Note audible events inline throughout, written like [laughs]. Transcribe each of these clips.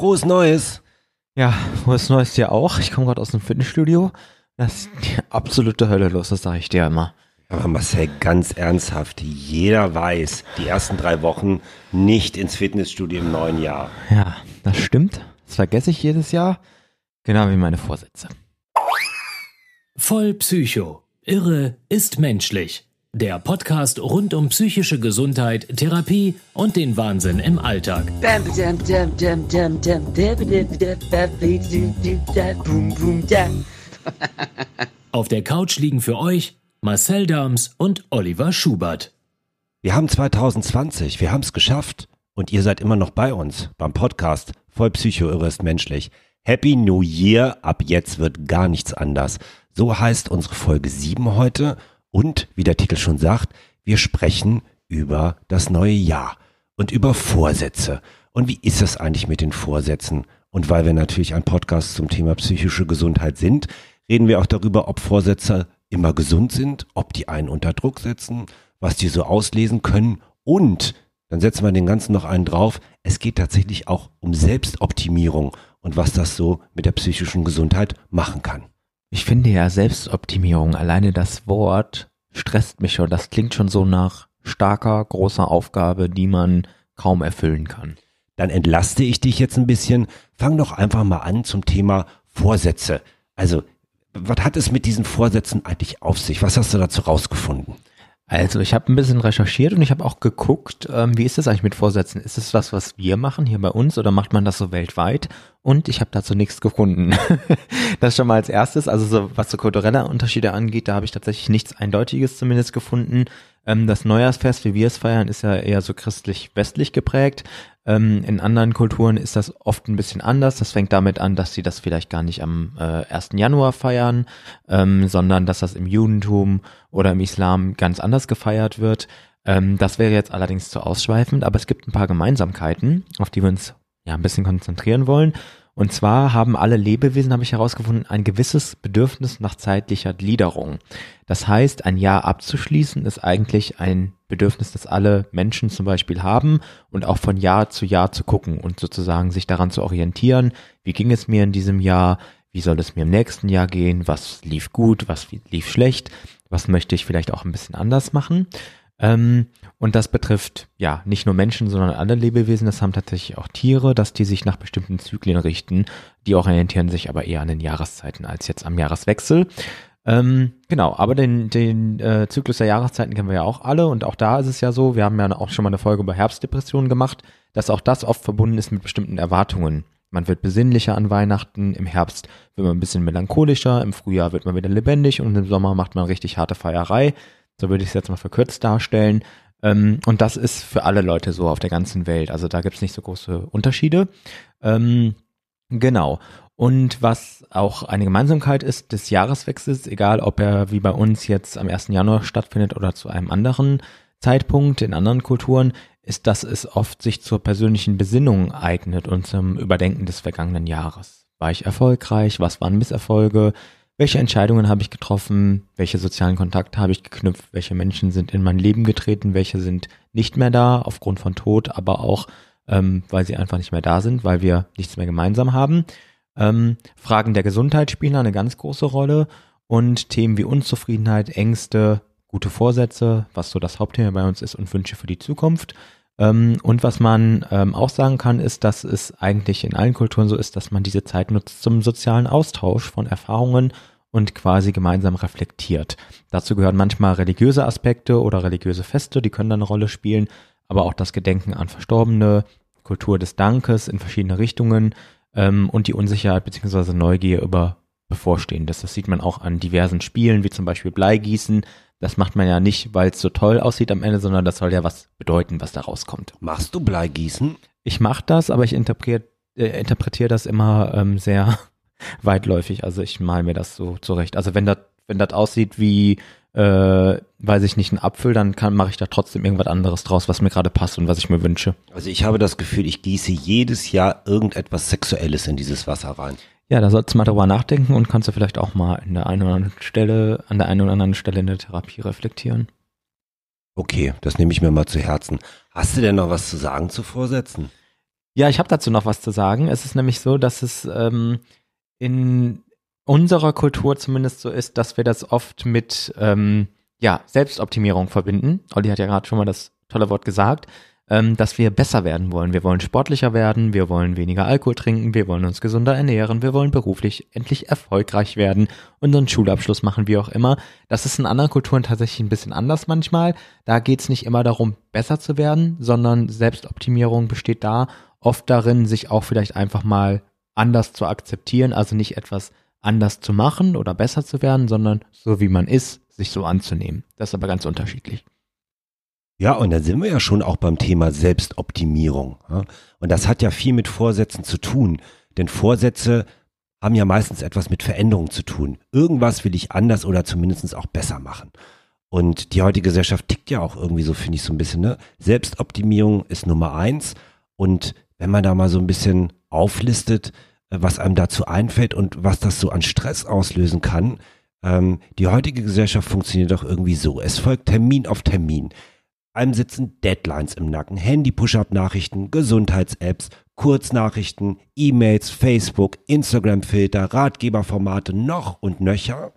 Frohes Neues. Ja, frohes Neues dir auch. Ich komme gerade aus dem Fitnessstudio. Das ist die absolute Hölle los, das sage ich dir immer. Aber Marcel, ganz ernsthaft, jeder weiß, die ersten drei Wochen nicht ins Fitnessstudio im neuen Jahr. Ja, das stimmt. Das vergesse ich jedes Jahr. Genau wie meine Vorsätze. Voll Psycho. Irre ist menschlich. Der Podcast rund um psychische Gesundheit, Therapie und den Wahnsinn im Alltag. Auf der Couch liegen für euch Marcel Dams und Oliver Schubert. Wir haben 2020, wir haben es geschafft und ihr seid immer noch bei uns beim Podcast Voll Psycho, Irre ist menschlich. Happy New Year, ab jetzt wird gar nichts anders. So heißt unsere Folge 7 heute und, wie der Titel schon sagt, wir sprechen über das neue Jahr und über Vorsätze. Und wie ist es eigentlich mit den Vorsätzen? Und weil wir natürlich ein Podcast zum Thema psychische Gesundheit sind, reden wir auch darüber, ob Vorsätze immer gesund sind, ob die einen unter Druck setzen, was die so auslesen können und dann setzen wir den ganzen noch einen drauf. Es geht tatsächlich auch um Selbstoptimierung und was das so mit der psychischen Gesundheit machen kann. Ich finde ja Selbstoptimierung, alleine das Wort stresst mich schon. Das klingt schon so nach starker, großer Aufgabe, die man kaum erfüllen kann. Dann entlaste ich dich jetzt ein bisschen. Fang doch einfach mal an zum Thema Vorsätze. Also, was hat es mit diesen Vorsätzen eigentlich auf sich? Was hast du dazu rausgefunden? Also ich habe ein bisschen recherchiert und ich habe auch geguckt, ähm, wie ist das eigentlich mit Vorsätzen? Ist es was, was wir machen hier bei uns oder macht man das so weltweit? Und ich habe dazu nichts gefunden. [laughs] das schon mal als erstes. Also so, was so kulturelle Unterschiede angeht, da habe ich tatsächlich nichts Eindeutiges zumindest gefunden. Ähm, das Neujahrsfest, wie wir es feiern, ist ja eher so christlich-westlich geprägt. Ähm, in anderen Kulturen ist das oft ein bisschen anders. Das fängt damit an, dass sie das vielleicht gar nicht am äh, 1. Januar feiern, ähm, sondern dass das im Judentum oder im Islam ganz anders gefeiert wird. Ähm, das wäre jetzt allerdings zu ausschweifend, aber es gibt ein paar Gemeinsamkeiten, auf die wir uns ja ein bisschen konzentrieren wollen. Und zwar haben alle Lebewesen, habe ich herausgefunden, ein gewisses Bedürfnis nach zeitlicher Gliederung. Das heißt, ein Jahr abzuschließen ist eigentlich ein Bedürfnis, das alle Menschen zum Beispiel haben und auch von Jahr zu Jahr zu gucken und sozusagen sich daran zu orientieren. Wie ging es mir in diesem Jahr? Wie soll es mir im nächsten Jahr gehen? Was lief gut? Was lief schlecht? Was möchte ich vielleicht auch ein bisschen anders machen? Ähm, und das betrifft ja nicht nur Menschen, sondern alle Lebewesen. Das haben tatsächlich auch Tiere, dass die sich nach bestimmten Zyklen richten. Die orientieren sich aber eher an den Jahreszeiten als jetzt am Jahreswechsel. Ähm, genau, aber den, den äh, Zyklus der Jahreszeiten kennen wir ja auch alle und auch da ist es ja so, wir haben ja auch schon mal eine Folge über Herbstdepressionen gemacht, dass auch das oft verbunden ist mit bestimmten Erwartungen. Man wird besinnlicher an Weihnachten, im Herbst wird man ein bisschen melancholischer, im Frühjahr wird man wieder lebendig und im Sommer macht man richtig harte Feierei. So würde ich es jetzt mal verkürzt darstellen. Ähm, und das ist für alle Leute so auf der ganzen Welt. Also da gibt es nicht so große Unterschiede. Ähm, genau. Und was auch eine Gemeinsamkeit ist des Jahreswechsels, egal ob er wie bei uns jetzt am 1. Januar stattfindet oder zu einem anderen Zeitpunkt in anderen Kulturen, ist, dass es oft sich zur persönlichen Besinnung eignet und zum Überdenken des vergangenen Jahres. War ich erfolgreich? Was waren Misserfolge? Welche Entscheidungen habe ich getroffen, welche sozialen Kontakte habe ich geknüpft, welche Menschen sind in mein Leben getreten, welche sind nicht mehr da aufgrund von Tod, aber auch ähm, weil sie einfach nicht mehr da sind, weil wir nichts mehr gemeinsam haben. Ähm, Fragen der Gesundheit spielen eine ganz große Rolle und Themen wie Unzufriedenheit, Ängste, gute Vorsätze, was so das Hauptthema bei uns ist und Wünsche für die Zukunft. Ähm, und was man ähm, auch sagen kann, ist, dass es eigentlich in allen Kulturen so ist, dass man diese Zeit nutzt zum sozialen Austausch von Erfahrungen und quasi gemeinsam reflektiert. Dazu gehören manchmal religiöse Aspekte oder religiöse Feste, die können da eine Rolle spielen, aber auch das Gedenken an Verstorbene, Kultur des Dankes in verschiedene Richtungen ähm, und die Unsicherheit bzw. Neugier über Bevorstehendes. Das sieht man auch an diversen Spielen, wie zum Beispiel Bleigießen. Das macht man ja nicht, weil es so toll aussieht am Ende, sondern das soll ja was bedeuten, was da rauskommt. Machst du Bleigießen? Ich mache das, aber ich interpretiere äh, interpretiere das immer ähm, sehr weitläufig. Also ich mal mir das so zurecht. Also wenn das wenn das aussieht wie äh, weiß ich nicht, ein Apfel, dann mache ich da trotzdem irgendwas anderes draus, was mir gerade passt und was ich mir wünsche. Also ich habe das Gefühl, ich gieße jedes Jahr irgendetwas Sexuelles in dieses Wasser rein. Ja, da sollst du mal drüber nachdenken und kannst du vielleicht auch mal in der einen oder anderen Stelle, an der einen oder anderen Stelle in der Therapie reflektieren. Okay, das nehme ich mir mal zu Herzen. Hast du denn noch was zu sagen zu Vorsätzen? Ja, ich habe dazu noch was zu sagen. Es ist nämlich so, dass es ähm, in unserer Kultur zumindest so ist, dass wir das oft mit ähm, ja, Selbstoptimierung verbinden. Olli hat ja gerade schon mal das tolle Wort gesagt, ähm, dass wir besser werden wollen. Wir wollen sportlicher werden, wir wollen weniger Alkohol trinken, wir wollen uns gesunder ernähren, wir wollen beruflich endlich erfolgreich werden, unseren Schulabschluss machen, wie auch immer. Das ist in anderen Kulturen tatsächlich ein bisschen anders manchmal. Da geht es nicht immer darum, besser zu werden, sondern Selbstoptimierung besteht da oft darin, sich auch vielleicht einfach mal anders zu akzeptieren, also nicht etwas anders zu machen oder besser zu werden, sondern so wie man ist, sich so anzunehmen. Das ist aber ganz unterschiedlich. Ja, und dann sind wir ja schon auch beim Thema Selbstoptimierung. Und das hat ja viel mit Vorsätzen zu tun. Denn Vorsätze haben ja meistens etwas mit Veränderung zu tun. Irgendwas will ich anders oder zumindest auch besser machen. Und die heutige Gesellschaft tickt ja auch irgendwie so, finde ich, so ein bisschen. Ne? Selbstoptimierung ist Nummer eins. Und wenn man da mal so ein bisschen auflistet, äh, was einem dazu einfällt und was das so an Stress auslösen kann. Ähm, die heutige Gesellschaft funktioniert doch irgendwie so. Es folgt Termin auf Termin. Einem sitzen Deadlines im Nacken, Handy-Push-Up-Nachrichten, Gesundheits-Apps, Kurznachrichten, E-Mails, Facebook, Instagram-Filter, Ratgeberformate noch und nöcher.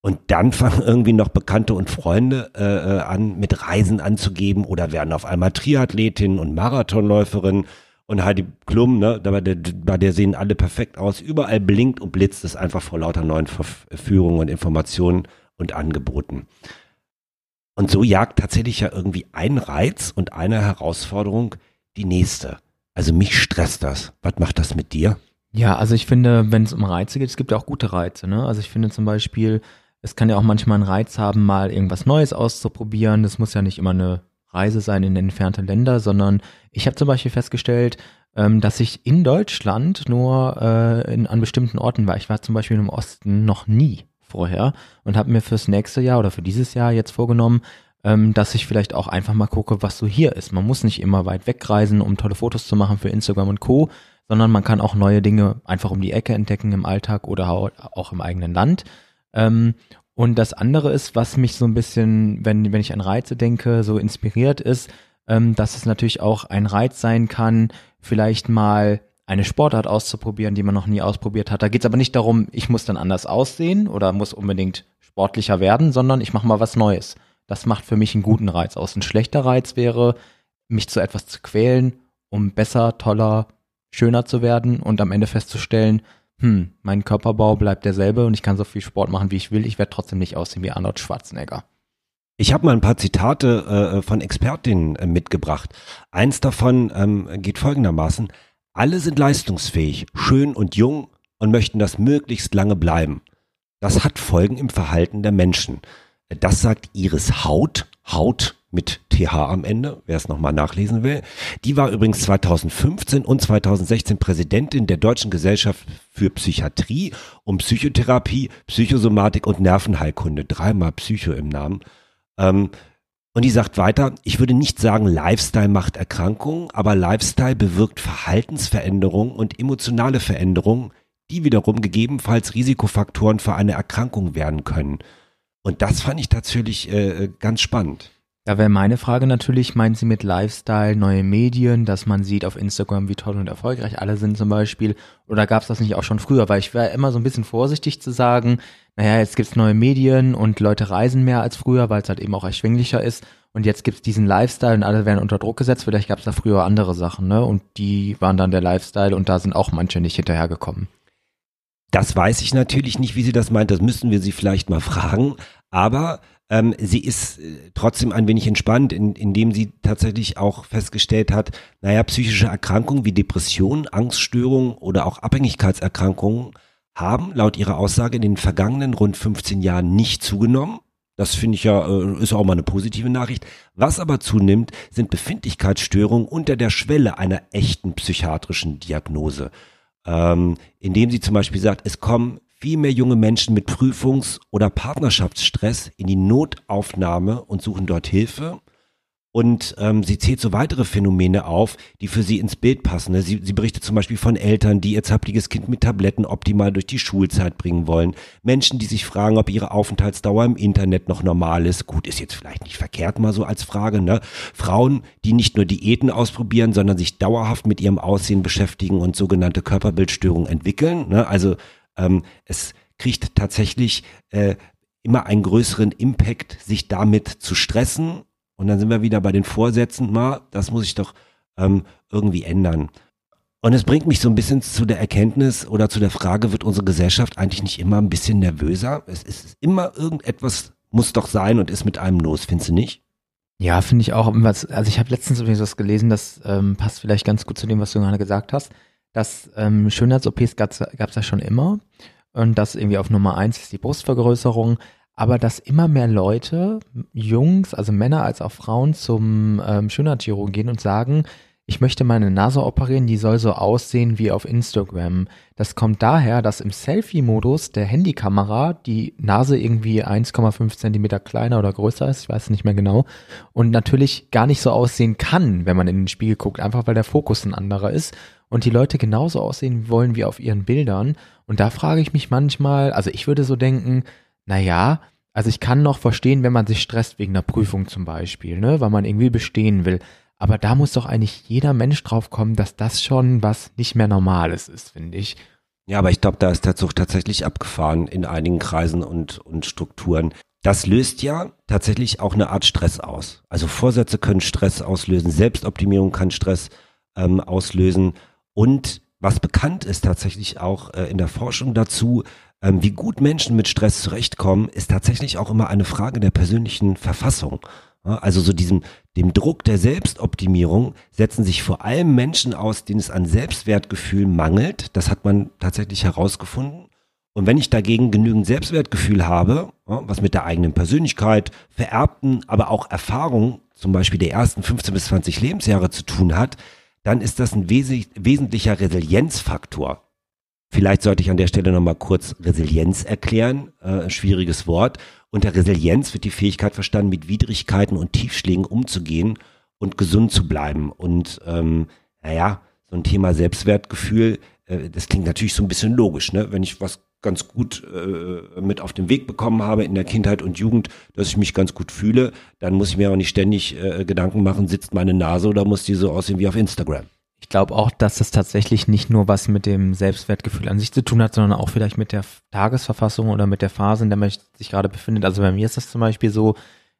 Und dann [laughs] fangen irgendwie noch Bekannte und Freunde äh, äh an, mit Reisen anzugeben oder werden auf einmal Triathletin und Marathonläuferin und Heidi Klum, ne, bei der, bei der sehen alle perfekt aus. Überall blinkt und blitzt es einfach vor lauter neuen Verführungen und Informationen und Angeboten. Und so jagt tatsächlich ja irgendwie ein Reiz und eine Herausforderung die nächste. Also mich stresst das. Was macht das mit dir? Ja, also ich finde, wenn es um Reize geht, es gibt ja auch gute Reize. Ne? Also ich finde zum Beispiel, es kann ja auch manchmal einen Reiz haben, mal irgendwas Neues auszuprobieren. Das muss ja nicht immer eine Reise sein in entfernte Länder, sondern ich habe zum Beispiel festgestellt, ähm, dass ich in Deutschland nur äh, in, an bestimmten Orten war. Ich war zum Beispiel im Osten noch nie vorher und habe mir fürs nächste Jahr oder für dieses Jahr jetzt vorgenommen, ähm, dass ich vielleicht auch einfach mal gucke, was so hier ist. Man muss nicht immer weit wegreisen, um tolle Fotos zu machen für Instagram und Co., sondern man kann auch neue Dinge einfach um die Ecke entdecken im Alltag oder auch im eigenen Land. Ähm, und das andere ist, was mich so ein bisschen, wenn, wenn ich an Reize denke, so inspiriert ist, ähm, dass es natürlich auch ein Reiz sein kann, vielleicht mal eine Sportart auszuprobieren, die man noch nie ausprobiert hat. Da geht es aber nicht darum, ich muss dann anders aussehen oder muss unbedingt sportlicher werden, sondern ich mache mal was Neues. Das macht für mich einen guten Reiz aus. Ein schlechter Reiz wäre, mich zu etwas zu quälen, um besser, toller, schöner zu werden und am Ende festzustellen, hm, mein Körperbau bleibt derselbe und ich kann so viel Sport machen, wie ich will. Ich werde trotzdem nicht aussehen wie Arnold Schwarzenegger. Ich habe mal ein paar Zitate äh, von Expertinnen äh, mitgebracht. Eins davon ähm, geht folgendermaßen. Alle sind leistungsfähig, schön und jung und möchten das möglichst lange bleiben. Das hat Folgen im Verhalten der Menschen. Das sagt Iris Haut. Haut mit TH am Ende, wer es nochmal nachlesen will. Die war übrigens 2015 und 2016 Präsidentin der Deutschen Gesellschaft für Psychiatrie und Psychotherapie, Psychosomatik und Nervenheilkunde. Dreimal Psycho im Namen. Ähm, und die sagt weiter, ich würde nicht sagen, Lifestyle macht Erkrankungen, aber Lifestyle bewirkt Verhaltensveränderungen und emotionale Veränderungen, die wiederum gegebenenfalls Risikofaktoren für eine Erkrankung werden können. Und das fand ich tatsächlich äh, ganz spannend. Da wäre meine Frage natürlich, meinen Sie mit Lifestyle neue Medien, dass man sieht auf Instagram, wie toll und erfolgreich alle sind zum Beispiel? Oder gab es das nicht auch schon früher? Weil ich wäre immer so ein bisschen vorsichtig zu sagen, naja, jetzt gibt's neue Medien und Leute reisen mehr als früher, weil es halt eben auch erschwinglicher ist. Und jetzt gibt's diesen Lifestyle und alle werden unter Druck gesetzt. Vielleicht gab's da früher andere Sachen, ne? Und die waren dann der Lifestyle und da sind auch manche nicht hinterhergekommen. Das weiß ich natürlich nicht, wie sie das meint. Das müssten wir sie vielleicht mal fragen. Aber ähm, sie ist äh, trotzdem ein wenig entspannt, in, indem sie tatsächlich auch festgestellt hat, naja, psychische Erkrankungen wie Depressionen, Angststörungen oder auch Abhängigkeitserkrankungen haben laut ihrer Aussage in den vergangenen rund 15 Jahren nicht zugenommen. Das finde ich ja, äh, ist auch mal eine positive Nachricht. Was aber zunimmt, sind Befindlichkeitsstörungen unter der Schwelle einer echten psychiatrischen Diagnose. Ähm, indem sie zum Beispiel sagt, es kommen viel mehr junge Menschen mit Prüfungs- oder Partnerschaftsstress in die Notaufnahme und suchen dort Hilfe. Und ähm, sie zählt so weitere Phänomene auf, die für sie ins Bild passen. Ne? Sie, sie berichtet zum Beispiel von Eltern, die ihr zappliges Kind mit Tabletten optimal durch die Schulzeit bringen wollen. Menschen, die sich fragen, ob ihre Aufenthaltsdauer im Internet noch normal ist. Gut, ist jetzt vielleicht nicht verkehrt mal so als Frage. Ne? Frauen, die nicht nur Diäten ausprobieren, sondern sich dauerhaft mit ihrem Aussehen beschäftigen und sogenannte Körperbildstörungen entwickeln. Ne? Also ähm, es kriegt tatsächlich äh, immer einen größeren Impact, sich damit zu stressen und dann sind wir wieder bei den Vorsätzen, mal, das muss ich doch ähm, irgendwie ändern. Und es bringt mich so ein bisschen zu der Erkenntnis oder zu der Frage, wird unsere Gesellschaft eigentlich nicht immer ein bisschen nervöser? Es ist immer irgendetwas, muss doch sein und ist mit einem los, findest du nicht? Ja, finde ich auch. Also ich habe letztens übrigens was gelesen, das ähm, passt vielleicht ganz gut zu dem, was du gerade gesagt hast, dass ähm, Schönheits-OPs gab es ja schon immer. Und das irgendwie auf Nummer eins ist die Brustvergrößerung, aber dass immer mehr Leute, Jungs, also Männer als auch Frauen, zum ähm, Schönheitschirurgen gehen und sagen, ich möchte meine Nase operieren, die soll so aussehen wie auf Instagram. Das kommt daher, dass im Selfie-Modus der Handykamera die Nase irgendwie 1,5 Zentimeter kleiner oder größer ist, ich weiß nicht mehr genau, und natürlich gar nicht so aussehen kann, wenn man in den Spiegel guckt, einfach weil der Fokus ein anderer ist und die Leute genauso aussehen wollen wie auf ihren Bildern. Und da frage ich mich manchmal, also ich würde so denken, naja, also ich kann noch verstehen, wenn man sich stresst wegen einer Prüfung zum Beispiel, ne, weil man irgendwie bestehen will. Aber da muss doch eigentlich jeder Mensch drauf kommen, dass das schon was nicht mehr Normales ist, finde ich. Ja, aber ich glaube, da ist der Zug tatsächlich abgefahren in einigen Kreisen und, und Strukturen. Das löst ja tatsächlich auch eine Art Stress aus. Also Vorsätze können Stress auslösen, Selbstoptimierung kann Stress ähm, auslösen. Und was bekannt ist tatsächlich auch äh, in der Forschung dazu, ähm, wie gut Menschen mit Stress zurechtkommen, ist tatsächlich auch immer eine Frage der persönlichen Verfassung. Also so diesem, dem Druck der Selbstoptimierung setzen sich vor allem Menschen aus, denen es an Selbstwertgefühl mangelt. Das hat man tatsächlich herausgefunden. Und wenn ich dagegen genügend Selbstwertgefühl habe, was mit der eigenen Persönlichkeit, vererbten, aber auch Erfahrung, zum Beispiel der ersten 15 bis 20 Lebensjahre zu tun hat, dann ist das ein wesentlicher Resilienzfaktor. Vielleicht sollte ich an der Stelle nochmal kurz Resilienz erklären, äh, schwieriges Wort. Unter Resilienz wird die Fähigkeit verstanden, mit Widrigkeiten und Tiefschlägen umzugehen und gesund zu bleiben. Und ähm, naja, so ein Thema Selbstwertgefühl, äh, das klingt natürlich so ein bisschen logisch, ne? Wenn ich was ganz gut äh, mit auf den Weg bekommen habe in der Kindheit und Jugend, dass ich mich ganz gut fühle, dann muss ich mir auch nicht ständig äh, Gedanken machen, sitzt meine Nase oder muss die so aussehen wie auf Instagram. Ich glaube auch, dass das tatsächlich nicht nur was mit dem Selbstwertgefühl an sich zu tun hat, sondern auch vielleicht mit der Tagesverfassung oder mit der Phase, in der man sich gerade befindet. Also bei mir ist das zum Beispiel so,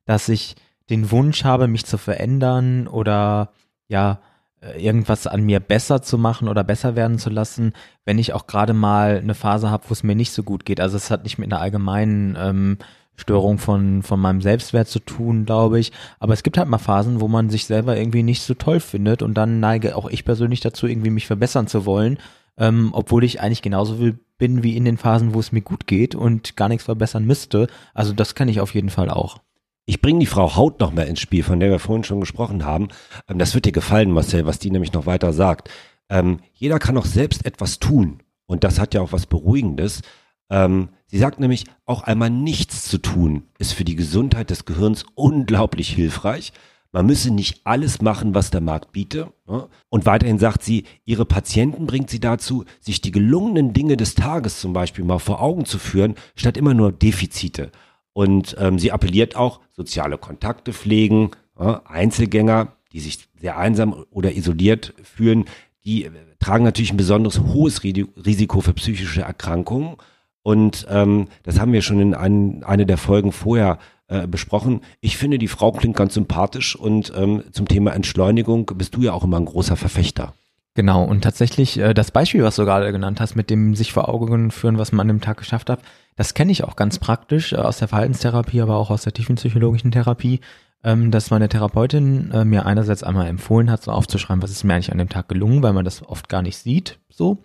dass ich den Wunsch habe, mich zu verändern oder ja, äh, irgendwas an mir besser zu machen oder besser werden zu lassen, wenn ich auch gerade mal eine Phase habe, wo es mir nicht so gut geht. Also es hat nicht mit einer allgemeinen ähm, Störung von, von meinem Selbstwert zu tun, glaube ich. Aber es gibt halt mal Phasen, wo man sich selber irgendwie nicht so toll findet und dann neige auch ich persönlich dazu, irgendwie mich verbessern zu wollen, ähm, obwohl ich eigentlich genauso bin wie in den Phasen, wo es mir gut geht und gar nichts verbessern müsste. Also das kann ich auf jeden Fall auch. Ich bringe die Frau Haut noch mehr ins Spiel, von der wir vorhin schon gesprochen haben. Ähm, das wird dir gefallen, Marcel, was die nämlich noch weiter sagt. Ähm, jeder kann auch selbst etwas tun. Und das hat ja auch was Beruhigendes. Ähm, sie sagt nämlich, auch einmal nichts zu tun ist für die Gesundheit des Gehirns unglaublich hilfreich. Man müsse nicht alles machen, was der Markt biete. Ne? Und weiterhin sagt sie, ihre Patienten bringt sie dazu, sich die gelungenen Dinge des Tages zum Beispiel mal vor Augen zu führen, statt immer nur Defizite. Und ähm, sie appelliert auch, soziale Kontakte pflegen, ja, Einzelgänger, die sich sehr einsam oder isoliert fühlen, die äh, tragen natürlich ein besonders hohes Risiko für psychische Erkrankungen. Und ähm, das haben wir schon in ein, eine der Folgen vorher äh, besprochen. Ich finde, die Frau klingt ganz sympathisch und ähm, zum Thema Entschleunigung bist du ja auch immer ein großer Verfechter. Genau, und tatsächlich äh, das Beispiel, was du gerade genannt hast, mit dem sich vor Augen führen, was man an dem Tag geschafft hat, das kenne ich auch ganz praktisch äh, aus der Verhaltenstherapie, aber auch aus der tiefenpsychologischen Therapie, ähm, dass meine Therapeutin äh, mir einerseits einmal empfohlen hat, so aufzuschreiben, was ist mir eigentlich an dem Tag gelungen, weil man das oft gar nicht sieht, so.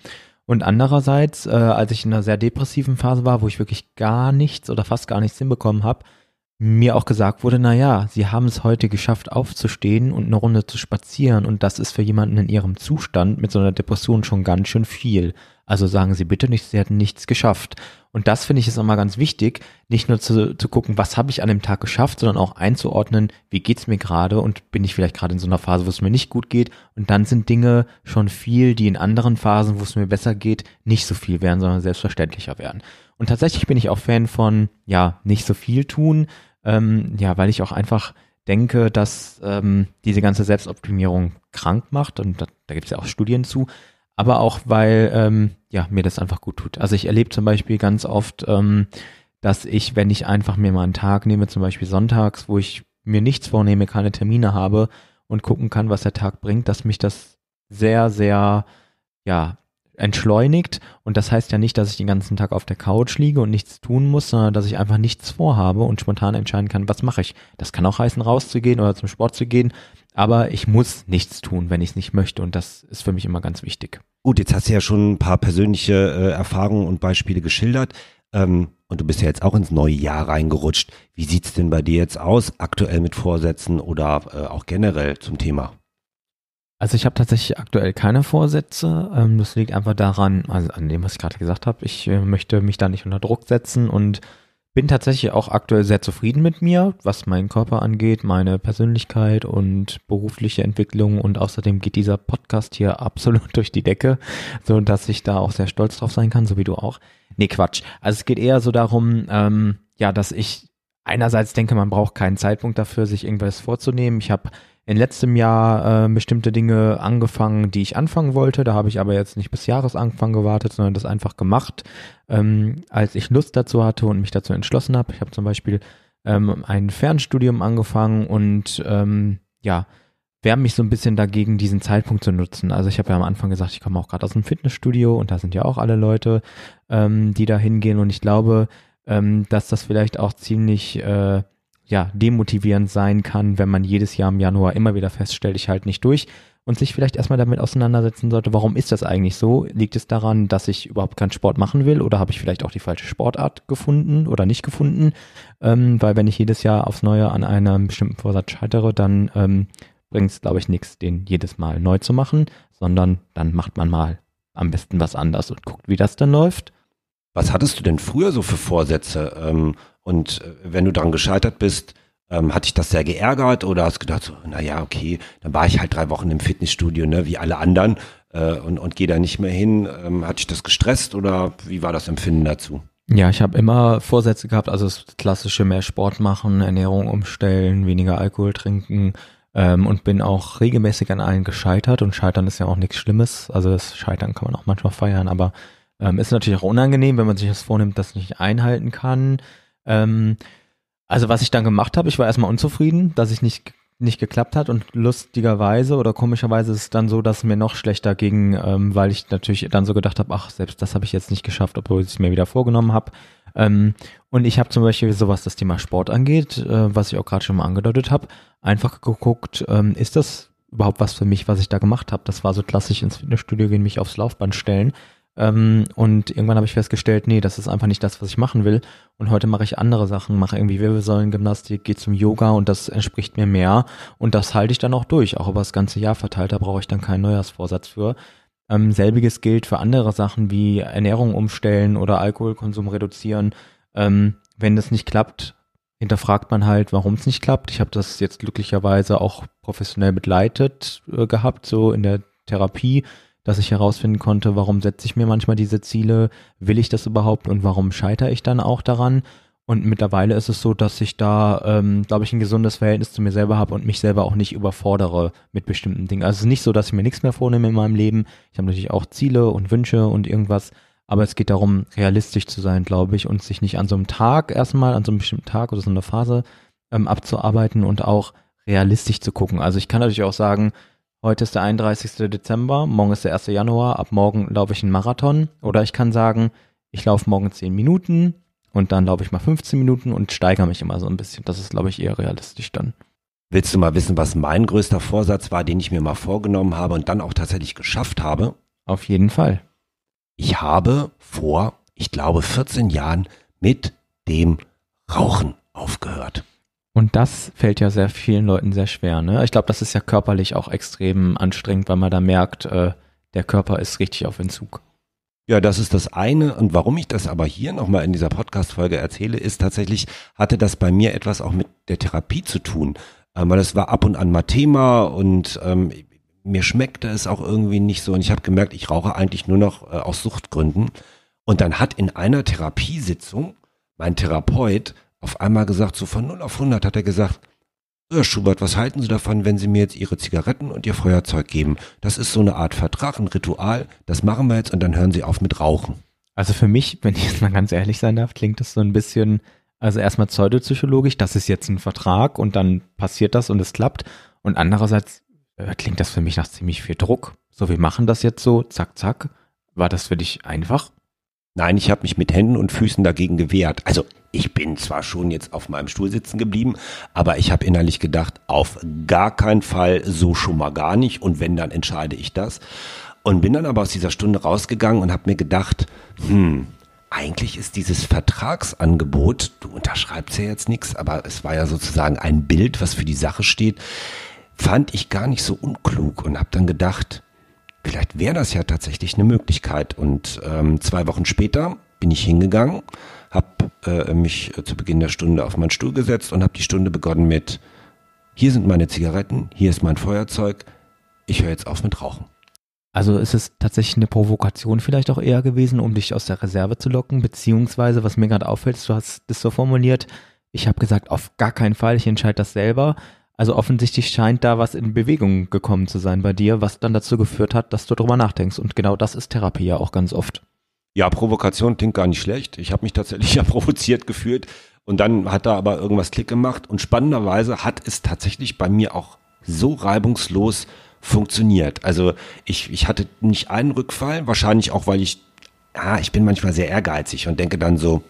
Und andererseits, äh, als ich in einer sehr depressiven Phase war, wo ich wirklich gar nichts oder fast gar nichts hinbekommen habe, mir auch gesagt wurde, na ja, sie haben es heute geschafft aufzustehen und eine Runde zu spazieren und das ist für jemanden in ihrem Zustand mit so einer Depression schon ganz schön viel. Also sagen Sie bitte nicht, Sie hätten nichts geschafft. Und das finde ich ist immer ganz wichtig, nicht nur zu, zu gucken, was habe ich an dem Tag geschafft, sondern auch einzuordnen, wie geht's mir gerade und bin ich vielleicht gerade in so einer Phase, wo es mir nicht gut geht. Und dann sind Dinge schon viel, die in anderen Phasen, wo es mir besser geht, nicht so viel werden, sondern selbstverständlicher werden. Und tatsächlich bin ich auch Fan von, ja, nicht so viel tun, ähm, ja, weil ich auch einfach denke, dass ähm, diese ganze Selbstoptimierung krank macht und da, da gibt es ja auch Studien zu, aber auch weil ähm, ja mir das einfach gut tut. Also ich erlebe zum Beispiel ganz oft, ähm, dass ich, wenn ich einfach mir mal einen Tag nehme, zum Beispiel sonntags, wo ich mir nichts vornehme, keine Termine habe und gucken kann, was der Tag bringt, dass mich das sehr, sehr ja entschleunigt. Und das heißt ja nicht, dass ich den ganzen Tag auf der Couch liege und nichts tun muss, sondern dass ich einfach nichts vorhabe und spontan entscheiden kann, was mache ich. Das kann auch heißen, rauszugehen oder zum Sport zu gehen. Aber ich muss nichts tun, wenn ich es nicht möchte. Und das ist für mich immer ganz wichtig. Gut, jetzt hast du ja schon ein paar persönliche äh, Erfahrungen und Beispiele geschildert. Ähm, und du bist ja jetzt auch ins neue Jahr reingerutscht. Wie sieht's denn bei dir jetzt aus, aktuell mit Vorsätzen oder äh, auch generell zum Thema? Also ich habe tatsächlich aktuell keine Vorsätze. Ähm, das liegt einfach daran, also an dem, was ich gerade gesagt habe. Ich äh, möchte mich da nicht unter Druck setzen und bin tatsächlich auch aktuell sehr zufrieden mit mir, was meinen Körper angeht, meine Persönlichkeit und berufliche Entwicklung und außerdem geht dieser Podcast hier [laughs] absolut durch die Decke, so dass ich da auch sehr stolz drauf sein kann, so wie du auch. Nee, Quatsch. Also es geht eher so darum, ähm, ja, dass ich einerseits denke, man braucht keinen Zeitpunkt dafür, sich irgendwas vorzunehmen. Ich habe in letztem Jahr äh, bestimmte Dinge angefangen, die ich anfangen wollte. Da habe ich aber jetzt nicht bis Jahresanfang gewartet, sondern das einfach gemacht, ähm, als ich Lust dazu hatte und mich dazu entschlossen habe. Ich habe zum Beispiel ähm, ein Fernstudium angefangen und ähm, ja, wärme mich so ein bisschen dagegen, diesen Zeitpunkt zu nutzen. Also ich habe ja am Anfang gesagt, ich komme auch gerade aus dem Fitnessstudio und da sind ja auch alle Leute, ähm, die da hingehen und ich glaube, ähm, dass das vielleicht auch ziemlich äh, ja, demotivierend sein kann, wenn man jedes Jahr im Januar immer wieder feststellt, ich halte nicht durch und sich vielleicht erstmal damit auseinandersetzen sollte, warum ist das eigentlich so? Liegt es daran, dass ich überhaupt keinen Sport machen will oder habe ich vielleicht auch die falsche Sportart gefunden oder nicht gefunden? Ähm, weil wenn ich jedes Jahr aufs Neue an einem bestimmten Vorsatz scheitere, dann ähm, bringt es, glaube ich, nichts, den jedes Mal neu zu machen, sondern dann macht man mal am besten was anders und guckt, wie das dann läuft. Was hattest du denn früher so für Vorsätze? Ähm, und äh, wenn du daran gescheitert bist, ähm, hat dich das sehr geärgert oder hast gedacht, so, naja, okay, dann war ich halt drei Wochen im Fitnessstudio, ne, wie alle anderen äh, und, und gehe da nicht mehr hin. Ähm, hat dich das gestresst oder wie war das Empfinden dazu? Ja, ich habe immer Vorsätze gehabt, also das klassische mehr Sport machen, Ernährung umstellen, weniger Alkohol trinken ähm, und bin auch regelmäßig an allen gescheitert und Scheitern ist ja auch nichts Schlimmes. Also das Scheitern kann man auch manchmal feiern, aber ähm, ist natürlich auch unangenehm, wenn man sich das vornimmt, das nicht einhalten kann. Ähm, also was ich dann gemacht habe, ich war erstmal unzufrieden, dass ich nicht nicht geklappt hat und lustigerweise oder komischerweise ist es dann so, dass es mir noch schlechter ging, ähm, weil ich natürlich dann so gedacht habe, ach, selbst das habe ich jetzt nicht geschafft, obwohl ich es mir wieder vorgenommen habe. Ähm, und ich habe zum Beispiel sowas das Thema Sport angeht, äh, was ich auch gerade schon mal angedeutet habe, einfach geguckt, ähm, ist das überhaupt was für mich, was ich da gemacht habe? Das war so klassisch ins Fitnessstudio gehen, mich aufs Laufband stellen ähm, und irgendwann habe ich festgestellt, nee, das ist einfach nicht das, was ich machen will. Und heute mache ich andere Sachen, mache irgendwie Wirbelsäulengymnastik, gehe zum Yoga und das entspricht mir mehr. Und das halte ich dann auch durch, auch über das ganze Jahr verteilt. Da brauche ich dann keinen Neujahrsvorsatz für. Ähm, selbiges gilt für andere Sachen wie Ernährung umstellen oder Alkoholkonsum reduzieren. Ähm, wenn das nicht klappt, hinterfragt man halt, warum es nicht klappt. Ich habe das jetzt glücklicherweise auch professionell begleitet äh, gehabt, so in der Therapie dass ich herausfinden konnte, warum setze ich mir manchmal diese Ziele, will ich das überhaupt und warum scheitere ich dann auch daran. Und mittlerweile ist es so, dass ich da, ähm, glaube ich, ein gesundes Verhältnis zu mir selber habe und mich selber auch nicht überfordere mit bestimmten Dingen. Also es ist nicht so, dass ich mir nichts mehr vornehme in meinem Leben. Ich habe natürlich auch Ziele und Wünsche und irgendwas, aber es geht darum, realistisch zu sein, glaube ich, und sich nicht an so einem Tag erstmal, an so einem bestimmten Tag oder so einer Phase ähm, abzuarbeiten und auch realistisch zu gucken. Also ich kann natürlich auch sagen, heute ist der 31. Dezember, morgen ist der 1. Januar, ab morgen laufe ich einen Marathon. Oder ich kann sagen, ich laufe morgen 10 Minuten und dann laufe ich mal 15 Minuten und steigere mich immer so ein bisschen. Das ist, glaube ich, eher realistisch dann. Willst du mal wissen, was mein größter Vorsatz war, den ich mir mal vorgenommen habe und dann auch tatsächlich geschafft habe? Auf jeden Fall. Ich habe vor, ich glaube, 14 Jahren mit dem Rauchen aufgehört. Und das fällt ja sehr vielen Leuten sehr schwer. Ne? Ich glaube, das ist ja körperlich auch extrem anstrengend, weil man da merkt, äh, der Körper ist richtig auf Entzug. Ja, das ist das eine. Und warum ich das aber hier nochmal in dieser Podcast-Folge erzähle, ist tatsächlich, hatte das bei mir etwas auch mit der Therapie zu tun. Ähm, weil das war ab und an mal Thema und ähm, mir schmeckte es auch irgendwie nicht so. Und ich habe gemerkt, ich rauche eigentlich nur noch äh, aus Suchtgründen. Und dann hat in einer Therapiesitzung mein Therapeut auf einmal gesagt, so von 0 auf 100 hat er gesagt, Herr Schubert, was halten Sie davon, wenn Sie mir jetzt Ihre Zigaretten und Ihr Feuerzeug geben? Das ist so eine Art Vertrag, ein Ritual. Das machen wir jetzt und dann hören Sie auf mit Rauchen. Also für mich, wenn ich jetzt mal ganz ehrlich sein darf, klingt das so ein bisschen, also erstmal pseudopsychologisch, das ist jetzt ein Vertrag und dann passiert das und es klappt. Und andererseits äh, klingt das für mich nach ziemlich viel Druck. So, wir machen das jetzt so, zack, zack. War das für dich einfach? Nein, ich habe mich mit Händen und Füßen dagegen gewehrt. Also ich bin zwar schon jetzt auf meinem Stuhl sitzen geblieben, aber ich habe innerlich gedacht, auf gar keinen Fall, so schon mal gar nicht. Und wenn, dann entscheide ich das. Und bin dann aber aus dieser Stunde rausgegangen und habe mir gedacht, hm, eigentlich ist dieses Vertragsangebot, du unterschreibst ja jetzt nichts, aber es war ja sozusagen ein Bild, was für die Sache steht, fand ich gar nicht so unklug und habe dann gedacht, vielleicht wäre das ja tatsächlich eine Möglichkeit. Und ähm, zwei Wochen später bin ich hingegangen, habe äh, mich äh, zu Beginn der Stunde auf meinen Stuhl gesetzt und habe die Stunde begonnen mit, hier sind meine Zigaretten, hier ist mein Feuerzeug, ich höre jetzt auf mit Rauchen. Also ist es tatsächlich eine Provokation vielleicht auch eher gewesen, um dich aus der Reserve zu locken, beziehungsweise, was mir gerade auffällt, du hast das so formuliert, ich habe gesagt, auf gar keinen Fall, ich entscheide das selber. Also offensichtlich scheint da was in Bewegung gekommen zu sein bei dir, was dann dazu geführt hat, dass du drüber nachdenkst. Und genau das ist Therapie ja auch ganz oft. Ja, Provokation klingt gar nicht schlecht. Ich habe mich tatsächlich [laughs] ja provoziert gefühlt und dann hat da aber irgendwas Klick gemacht und spannenderweise hat es tatsächlich bei mir auch so reibungslos funktioniert. Also ich, ich hatte nicht einen Rückfall, wahrscheinlich auch, weil ich, ja, ich bin manchmal sehr ehrgeizig und denke dann so,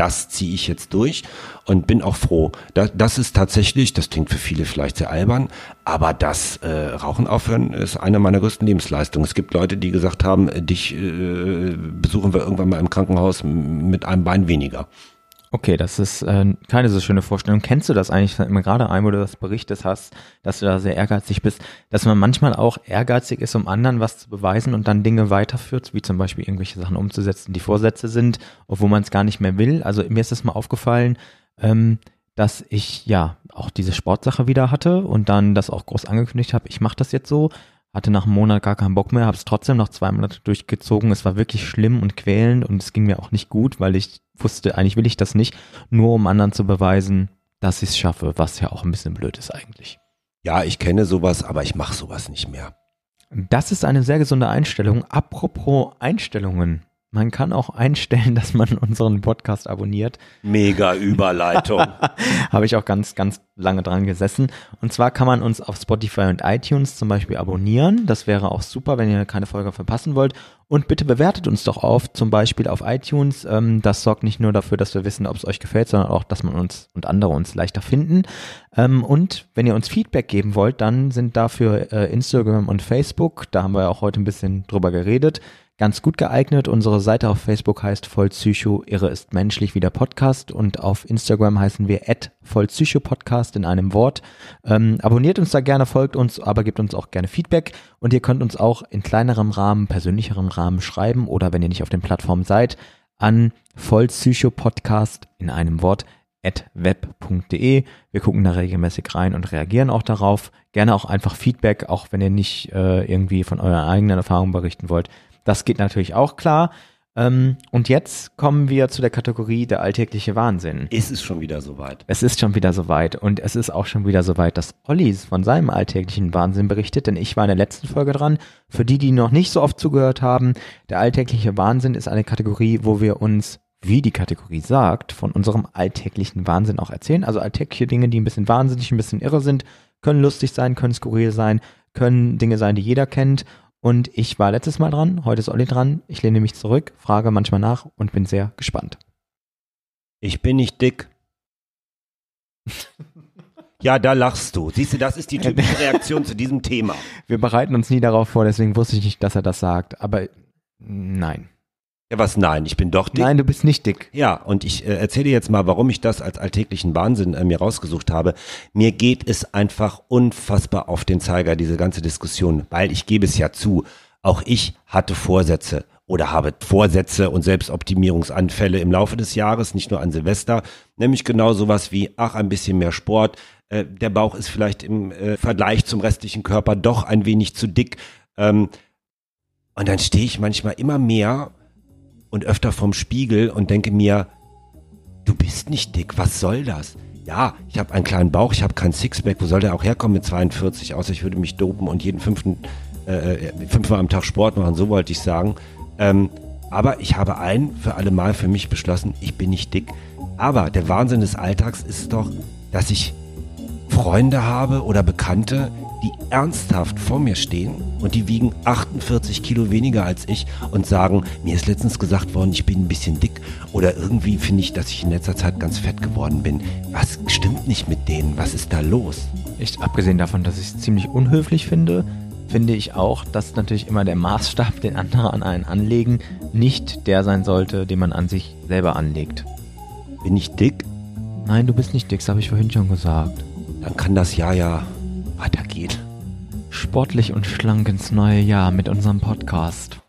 das ziehe ich jetzt durch und bin auch froh. Das, das ist tatsächlich, das klingt für viele vielleicht sehr albern, aber das äh, Rauchen aufhören ist eine meiner größten Lebensleistungen. Es gibt Leute, die gesagt haben, äh, dich äh, besuchen wir irgendwann mal im Krankenhaus mit einem Bein weniger. Okay, das ist äh, keine so schöne Vorstellung. Kennst du das eigentlich gerade ein, wo du das berichtet hast, dass du da sehr ehrgeizig bist, dass man manchmal auch ehrgeizig ist, um anderen was zu beweisen und dann Dinge weiterführt, wie zum Beispiel irgendwelche Sachen umzusetzen, die Vorsätze sind, obwohl man es gar nicht mehr will. Also mir ist es mal aufgefallen, ähm, dass ich ja auch diese Sportsache wieder hatte und dann das auch groß angekündigt habe, ich mache das jetzt so, hatte nach einem Monat gar keinen Bock mehr, habe es trotzdem noch zwei Monate durchgezogen. Es war wirklich schlimm und quälend und es ging mir auch nicht gut, weil ich wusste, eigentlich will ich das nicht, nur um anderen zu beweisen, dass ich es schaffe, was ja auch ein bisschen blöd ist eigentlich. Ja, ich kenne sowas, aber ich mache sowas nicht mehr. Das ist eine sehr gesunde Einstellung. Apropos Einstellungen. Man kann auch einstellen, [laughs] dass man unseren Podcast abonniert. Mega [laughs] Überleitung. Habe ich auch ganz, ganz lange dran gesessen. Und zwar kann man uns auf Spotify und iTunes zum Beispiel abonnieren. Das wäre auch super, wenn ihr keine Folge verpassen wollt. Und bitte bewertet uns doch auf, zum Beispiel auf iTunes. Ähm, das sorgt nicht nur dafür, dass wir wissen, ob es euch gefällt, sondern auch, dass man uns und andere uns leichter finden. Ähm, und wenn ihr uns Feedback geben wollt, dann sind dafür äh, Instagram und Facebook, da haben wir auch heute ein bisschen drüber geredet, ganz gut geeignet. Unsere Seite auf Facebook heißt Vollpsycho, Irre ist menschlich wie der Podcast und auf Instagram heißen wir at Vollpsycho Podcast in einem Wort. Ähm, abonniert uns da gerne, folgt uns, aber gebt uns auch gerne Feedback und ihr könnt uns auch in kleinerem Rahmen, persönlicherem Rahmen schreiben oder wenn ihr nicht auf den Plattformen seid, an Vollpsycho Podcast in einem Wort web.de. Wir gucken da regelmäßig rein und reagieren auch darauf. Gerne auch einfach Feedback, auch wenn ihr nicht äh, irgendwie von euren eigenen Erfahrungen berichten wollt. Das geht natürlich auch klar. Ähm, und jetzt kommen wir zu der Kategorie der alltägliche Wahnsinn. Ist es schon wieder soweit? Es ist schon wieder soweit. Und es ist auch schon wieder soweit, dass Olli von seinem alltäglichen Wahnsinn berichtet, denn ich war in der letzten Folge dran. Für die, die noch nicht so oft zugehört haben, der alltägliche Wahnsinn ist eine Kategorie, wo wir uns wie die Kategorie sagt, von unserem alltäglichen Wahnsinn auch erzählen. Also alltägliche Dinge, die ein bisschen wahnsinnig, ein bisschen irre sind, können lustig sein, können skurril sein, können Dinge sein, die jeder kennt. Und ich war letztes Mal dran, heute ist Olli dran. Ich lehne mich zurück, frage manchmal nach und bin sehr gespannt. Ich bin nicht dick. Ja, da lachst du. Siehst du, das ist die [laughs] typische Reaktion zu diesem Thema. Wir bereiten uns nie darauf vor, deswegen wusste ich nicht, dass er das sagt. Aber nein. Ja, was nein, ich bin doch dick. Nein, du bist nicht dick. Ja, und ich äh, erzähle jetzt mal, warum ich das als alltäglichen Wahnsinn äh, mir rausgesucht habe. Mir geht es einfach unfassbar auf den Zeiger, diese ganze Diskussion, weil ich gebe es ja zu, auch ich hatte Vorsätze oder habe Vorsätze und Selbstoptimierungsanfälle im Laufe des Jahres, nicht nur an Silvester, nämlich genau sowas wie, ach, ein bisschen mehr Sport, äh, der Bauch ist vielleicht im äh, Vergleich zum restlichen Körper doch ein wenig zu dick. Ähm, und dann stehe ich manchmal immer mehr und öfter vorm Spiegel und denke mir, du bist nicht dick, was soll das? Ja, ich habe einen kleinen Bauch, ich habe kein Sixpack, wo soll der auch herkommen mit 42, außer ich würde mich dopen und jeden fünften, äh, äh, fünfmal am Tag Sport machen, so wollte ich sagen. Ähm, aber ich habe ein für alle Mal für mich beschlossen, ich bin nicht dick. Aber der Wahnsinn des Alltags ist doch, dass ich Freunde habe oder Bekannte, die ernsthaft vor mir stehen und die wiegen 48 Kilo weniger als ich und sagen, mir ist letztens gesagt worden, ich bin ein bisschen dick oder irgendwie finde ich, dass ich in letzter Zeit ganz fett geworden bin. Was stimmt nicht mit denen? Was ist da los? Ich, abgesehen davon, dass ich es ziemlich unhöflich finde, finde ich auch, dass natürlich immer der Maßstab, den andere an einen anlegen, nicht der sein sollte, den man an sich selber anlegt. Bin ich dick? Nein, du bist nicht dick, das habe ich vorhin schon gesagt. Dann kann das Jahr ja weitergehen. Sportlich und schlank ins neue Jahr mit unserem Podcast.